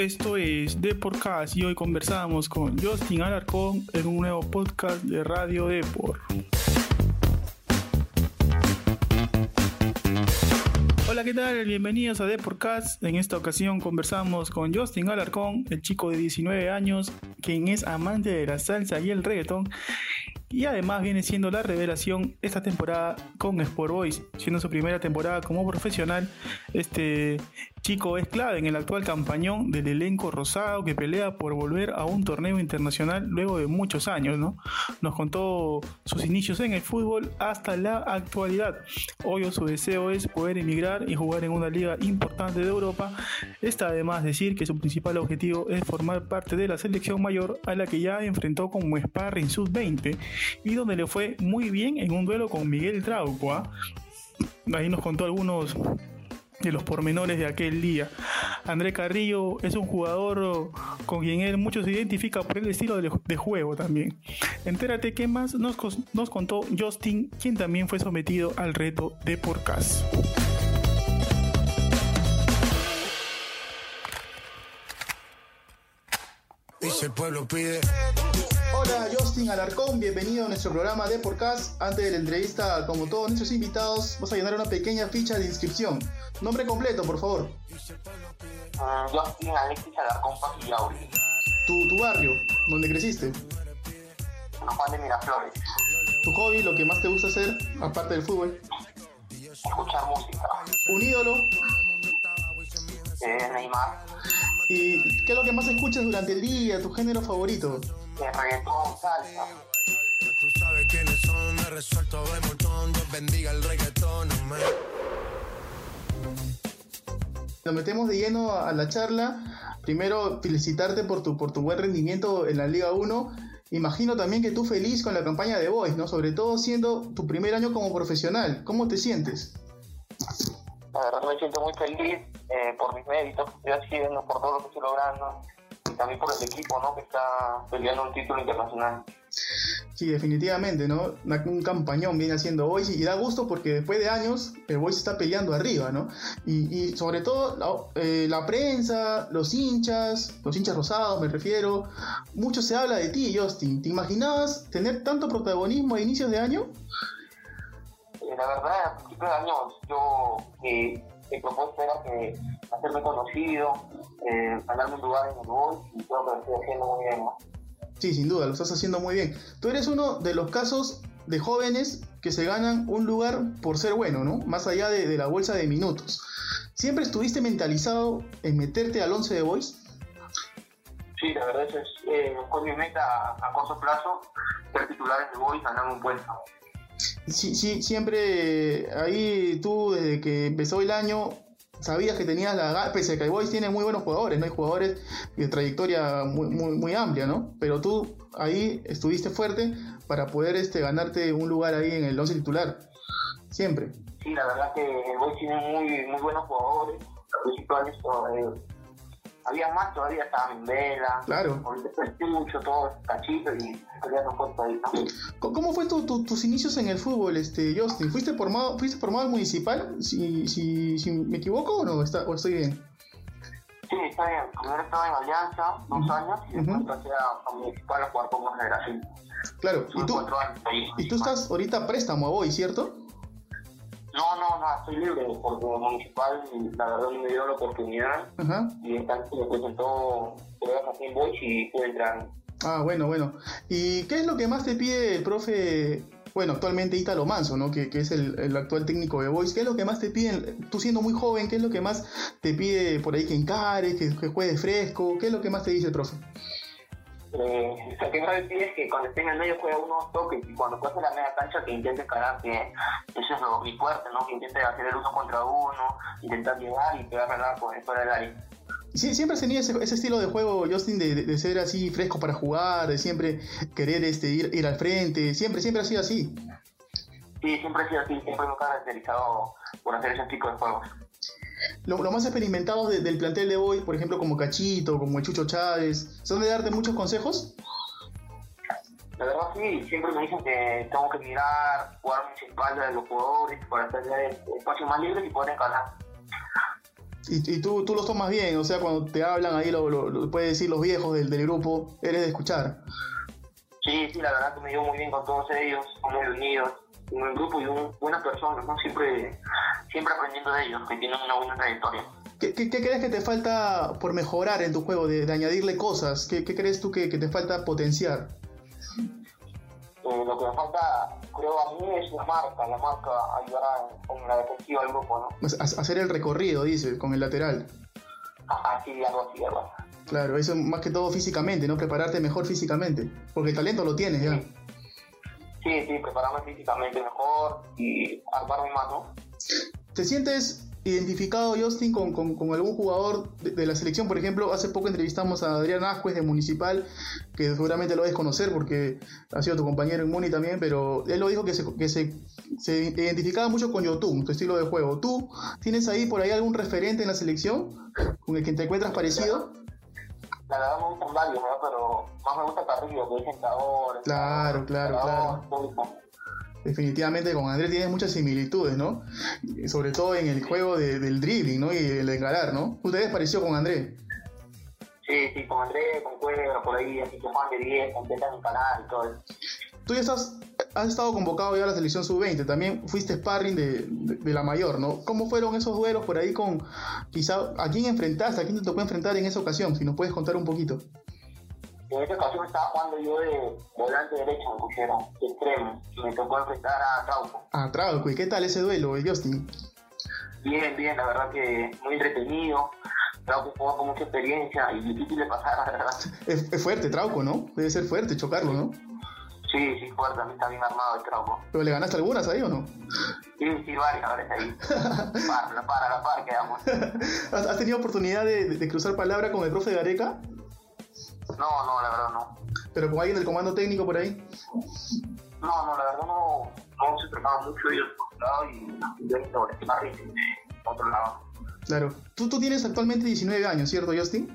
Esto es The Podcast y hoy conversamos con Justin Alarcón en un nuevo podcast de Radio Deport. Hola, ¿qué tal? Bienvenidos a The Podcast. En esta ocasión conversamos con Justin Alarcón, el chico de 19 años, quien es amante de la salsa y el reggaetón y además viene siendo la revelación esta temporada con Sport Boys, siendo su primera temporada como profesional. Este chico es clave en el actual campañón del elenco rosado que pelea por volver a un torneo internacional luego de muchos años, ¿no? Nos contó sus inicios en el fútbol hasta la actualidad. Hoy su deseo es poder emigrar y jugar en una liga importante de Europa. Está además decir que su principal objetivo es formar parte de la selección mayor a la que ya enfrentó como sparring sub-20 y donde le fue muy bien en un duelo con Miguel Trauco. ¿ah? Ahí nos contó algunos de los pormenores de aquel día. André Carrillo es un jugador con quien él mucho se identifica por el estilo de, juego también. Entérate qué más nos, nos contó Justin, quien también fue sometido al reto de Porcas. Y el pueblo pide. Hola Justin Alarcón, bienvenido a nuestro programa de Podcast. Antes de la entrevista, como todos nuestros invitados, vamos a llenar una pequeña ficha de inscripción. Nombre completo, por favor. Uh, Justin Alexis Alarcón Paquillauri. Tu, tu barrio, donde creciste. San Juan de Miraflores. Tu hobby, lo que más te gusta hacer, aparte del fútbol. Escuchar música. Un ídolo. Eh, Neymar. ¿Y qué es lo que más escuchas durante el día? ¿Tu género favorito? Eh, reggaetón, salsa. Tú sabes quiénes son, me resuelto de montón. Dios bendiga el reggaetón, amén. Nos metemos de lleno a la charla. Primero, felicitarte por tu, por tu buen rendimiento en la Liga 1. Imagino también que tú feliz con la campaña de Boys, ¿no? Sobre todo siendo tu primer año como profesional. ¿Cómo te sientes? La verdad me siento muy feliz eh, por mis méritos que estoy haciendo, por todo lo que estoy logrando y también por el equipo ¿no? que está peleando un título internacional. Sí, definitivamente, ¿no? Un campañón viene haciendo Boys y da gusto porque después de años el Boys está peleando arriba, ¿no? Y, y sobre todo la, eh, la prensa, los hinchas, los hinchas rosados me refiero, mucho se habla de ti, Justin. ¿Te imaginabas tener tanto protagonismo a inicios de año? Eh, la verdad, a principios de año yo eh, mi propuesta era que hacerme conocido, eh, ganarme un lugar en el gol y creo que lo estoy haciendo muy bien. ¿no? Sí, sin duda, lo estás haciendo muy bien. Tú eres uno de los casos de jóvenes que se ganan un lugar por ser bueno, ¿no? Más allá de, de la bolsa de minutos. ¿Siempre estuviste mentalizado en meterte al 11 de Boys? Sí, la verdad es, eh, fue mi meta a, a corto plazo, ser titular en el gol y ganarme un puesto. Sí, sí, siempre ahí tú, desde que empezó el año, sabías que tenías la pese a que el Boys tiene muy buenos jugadores, no hay jugadores de trayectoria muy, muy, muy amplia, ¿no? Pero tú ahí estuviste fuerte para poder este, ganarte un lugar ahí en el 11 titular. Siempre. Sí, la verdad que el Boys tiene muy, muy buenos jugadores. De año eh, había más todavía, estaba Mendela, Claro. ahorita está mucho, todo cachito y había puesto ahí, ¿no? ¿Cómo fue tu- tu- tus inicios en el fútbol, este, Justin? ¿Fuiste formado, fuiste formado en municipal? Si, si, si me equivoco o no, está, o estoy bien. Sí, está bien. Primero estaba en Alianza, dos años, y después pasé a, a Municipal a jugar con generación. Claro. ¿Y tú, años ahí. en y tú estás ahorita préstamo a Boys, ¿cierto? No, no, no, estoy libre, porque Municipal, la verdad, me dio la oportunidad, Ajá. y entonces me presentó pruebas en Boys y pude entrar. Ah, bueno, bueno. ¿Y qué es lo que más te pide el profe, bueno, actualmente Ítalo Manso, ¿no? Que, que es el, el actual técnico de Boys. ¿Qué es lo que más te piden, tú siendo muy joven, qué es lo que más te pide por ahí que encares, que, que juegues fresco? ¿Qué es lo que más te dice el profe? Eh, lo que me pide es que cuando esté en el medio juegue unos toques y cuando pase la media cancha que intente encarar, que eso es lo, mi fuerte, ¿no? Que intente hacer el uno contra uno, intentar llegar y pegar al arco fuera del área. Sí, siempre has tenido ese, ese estilo de juego, Justin, de, de- de ser así fresco para jugar, de siempre querer este, ir, ir al frente, siempre, siempre ha sido así. Sí, siempre he sido así, siempre me he caracterizado por hacer ese tipo de juegos. Lo, lo más experimentados de- del plantel de hoy, por ejemplo, como Cachito, como el Chucho Chávez, ¿son de darte muchos consejos? La verdad sí, siempre me dicen que tengo que mirar, jugar mis espaldas de los jugadores para tener espacios más libres y poder encarar. Y, y tú, tú los tomas bien, o sea, cuando te hablan ahí, lo, lo, lo puedes decir los viejos del, del grupo, eres de escuchar. Sí, sí, la verdad que me dio muy bien con todos ellos, muy unidos, un buen grupo y un, buenas personas, ¿no? Siempre, siempre aprendiendo de ellos, que tienen una buena trayectoria. ¿Qué, qué, qué crees que te falta por mejorar en tu juego, de, de añadirle cosas? ¿Qué, qué crees tú que, que te falta potenciar? Eh, lo que me falta, creo a mí, es la marca, la marca ayudará en, en la defensiva del grupo, ¿no? Ha- Hacer el recorrido, dices, con el lateral. Así, algo así, algo. Claro, eso más que todo físicamente, ¿no? Prepararte mejor físicamente. Porque el talento lo tienes ya. Sí, sí, prepararme físicamente mejor y armarme más, ¿no? ¿Te sientes identificado, Justin, con, con- con algún jugador de, de la selección? Por ejemplo, hace poco entrevistamos a Adrián Ascuez de Municipal, que seguramente lo debes conocer porque ha sido tu compañero en Muni también, pero él lo dijo que se, que se, se identificaba mucho con Yotun, tu estilo de juego. ¿Tú tienes ahí por ahí algún referente en la selección con el que te encuentras parecido? La verdad me gustan varios, ¿no? Pero más me gusta Carrillo, que es. Claro, claro, claro. Definitivamente con Andrés tienes muchas similitudes, ¿no? Sobre todo en el juego de- del dribbling, ¿no? Y el encarar, ¿no? ¿Ustedes pareció con Andrés? Sí, sí, con Andrés, con Cuevra, por ahí, así que Juan de 10, intentan encarar y todo eso. Tú ya estás, has estado convocado ya a la selección sub-20, también fuiste sparring de, de- de la mayor, ¿no? ¿Cómo fueron esos duelos por ahí con, quizá, a quién enfrentaste, a quién te tocó enfrentar en esa ocasión? Si nos puedes contar un poquito. En esta ocasión estaba jugando yo de volante derecho, me pusieron, de extremo, y me tocó enfrentar a Trauco. Ah, Trauco, ¿y qué tal ese duelo, Justin? Bien, bien, la verdad que muy entretenido. Trauco jugó con mucha experiencia y difícil de pasar, la verdad. Es, es fuerte, Trauco, ¿no? Debe ser fuerte chocarlo, ¿no? Sí, sí, fuerte, a mí está bien armado el Trauco. ¿Pero le ganaste algunas ahí o no? Sí, sí, varias, ahora está ahí. Para, la para, la para, quedamos. ¿Has, tenido oportunidad de, de- de cruzar palabra con el profe Gareca? No, no, la verdad no. ¿Pero con alguien del comando técnico por ahí? No, no, la verdad no, no se trataba mucho ellos por un lado y yo en sobre Sparring de otro lado. Claro. Tú, tú tienes actualmente 19 años, ¿cierto, Justin?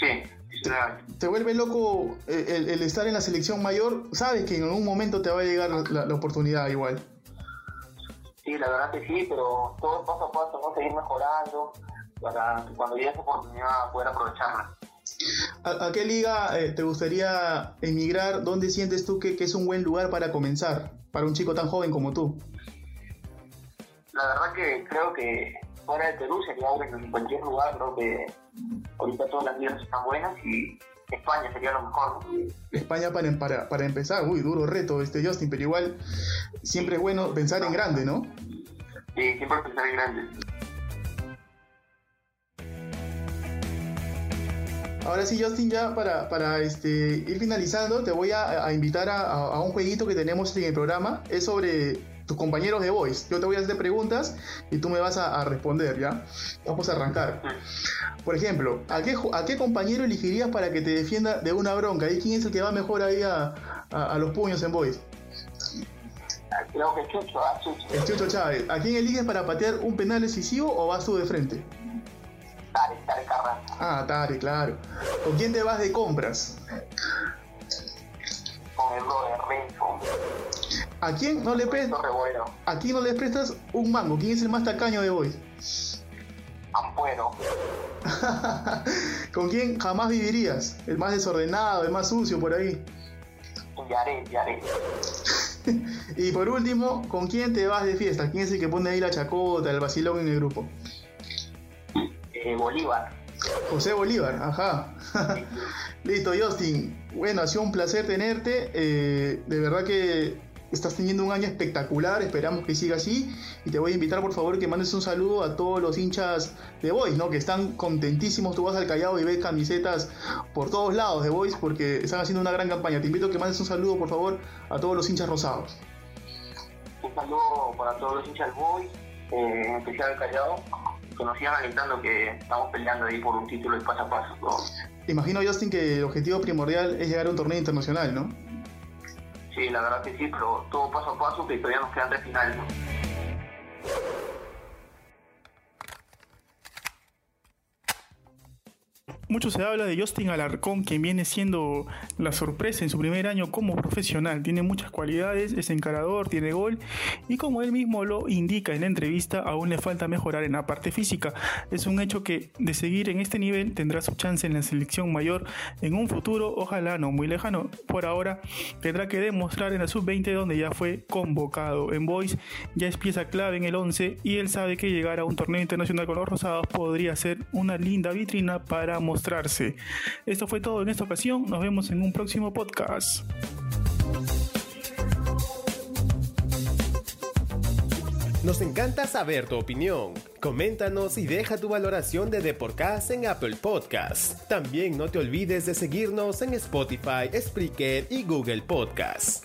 Sí, 19 años. te vuelve loco el, el estar en la selección mayor, sabes que en algún momento te va a llegar la, la- la oportunidad igual. Sí, la verdad que sí, pero todo paso a paso, ¿no? Seguir mejorando para que cuando llegue esa oportunidad poder aprovecharla. ¿A, a qué liga eh, te gustaría emigrar? ¿Dónde sientes tú que, que es un buen lugar para comenzar? Para un chico tan joven como tú. La verdad que creo que fuera de Perú sería en cualquier lugar, creo que ahorita todas las ligas están buenas y España sería lo mejor. España para, para, para empezar, uy, duro reto este Justin, pero igual siempre es bueno pensar en grande, ¿no? Y siempre pensar en grande. Ahora sí, Justin, ya para, para este, ir finalizando, te voy a, a invitar a, a- un jueguito que tenemos en el programa. Es sobre tus compañeros de Voice. Yo te voy a hacer preguntas y tú me vas a, a responder, ¿ya? Vamos a arrancar. Por ejemplo, ¿a qué, ¿a qué compañero elegirías para que te defienda de una bronca? ¿Y quién es el que va mejor ahí a, a- a los puños en Voice? Creo que Chucho, ah, Chucho. El Chucho Chávez. ¿A quién eliges para patear un penal decisivo o vas tú de frente? Dale, dale, Carranza. Ah, Tare, claro. ¿Con quién te vas de compras? Con el brother Renzo. ¿A quién no le, pre- Renzo Revuelo. ¿A quién no le prestas un mango? ¿Quién es el más tacaño de Voice? Ampuero. ¿Con quién jamás vivirías? El más desordenado, el más sucio por ahí. Yaré, Yaré. Y por último, ¿con quién te vas de fiesta? ¿Quién es el que pone ahí la chacota, el vacilón en el grupo? Eh, Bolívar. José Bolívar, ajá. Listo, Justin. Bueno, ha sido un placer tenerte. Eh, de verdad que estás teniendo un año espectacular. Esperamos que siga así. Y te voy a invitar, por favor, que mandes un saludo a todos los hinchas de Boys, ¿no? Que están contentísimos. Tú vas al Callao y ves camisetas por todos lados de Boys porque están haciendo una gran campaña. Te invito a que mandes un saludo, por favor, a todos los hinchas rosados. Un saludo para todos los hinchas del Boys, eh, en especial el Callao, que nos sigan alentando que estamos peleando ahí por un título de paso a paso. ¿no? Imagino, Justin, que el objetivo primordial es llegar a un torneo internacional, ¿no? Sí, la verdad que sí, pero todo paso a paso que todavía nos quedan tres finales. ¿no? Mucho se habla de Justin Alarcón, quien viene siendo la sorpresa en su primer año como profesional. Tiene muchas cualidades, es encarador, tiene gol y como él mismo lo indica en la entrevista, aún le falta mejorar en la parte física. Es un hecho que de seguir en este nivel tendrá su chance en la selección mayor en un futuro, ojalá no muy lejano. Por ahora tendrá que demostrar en la sub-20 donde ya fue convocado. En Boys ya es pieza clave en el 11 y él sabe que llegar a un torneo internacional con los rosados podría ser una linda vitrina para Esto fue todo en esta ocasión, nos vemos en un próximo podcast. Nos encanta saber tu opinión. Coméntanos y deja tu valoración de Deporcast en Apple Podcasts. También no te olvides de seguirnos en Spotify, Spreaker y Google Podcasts.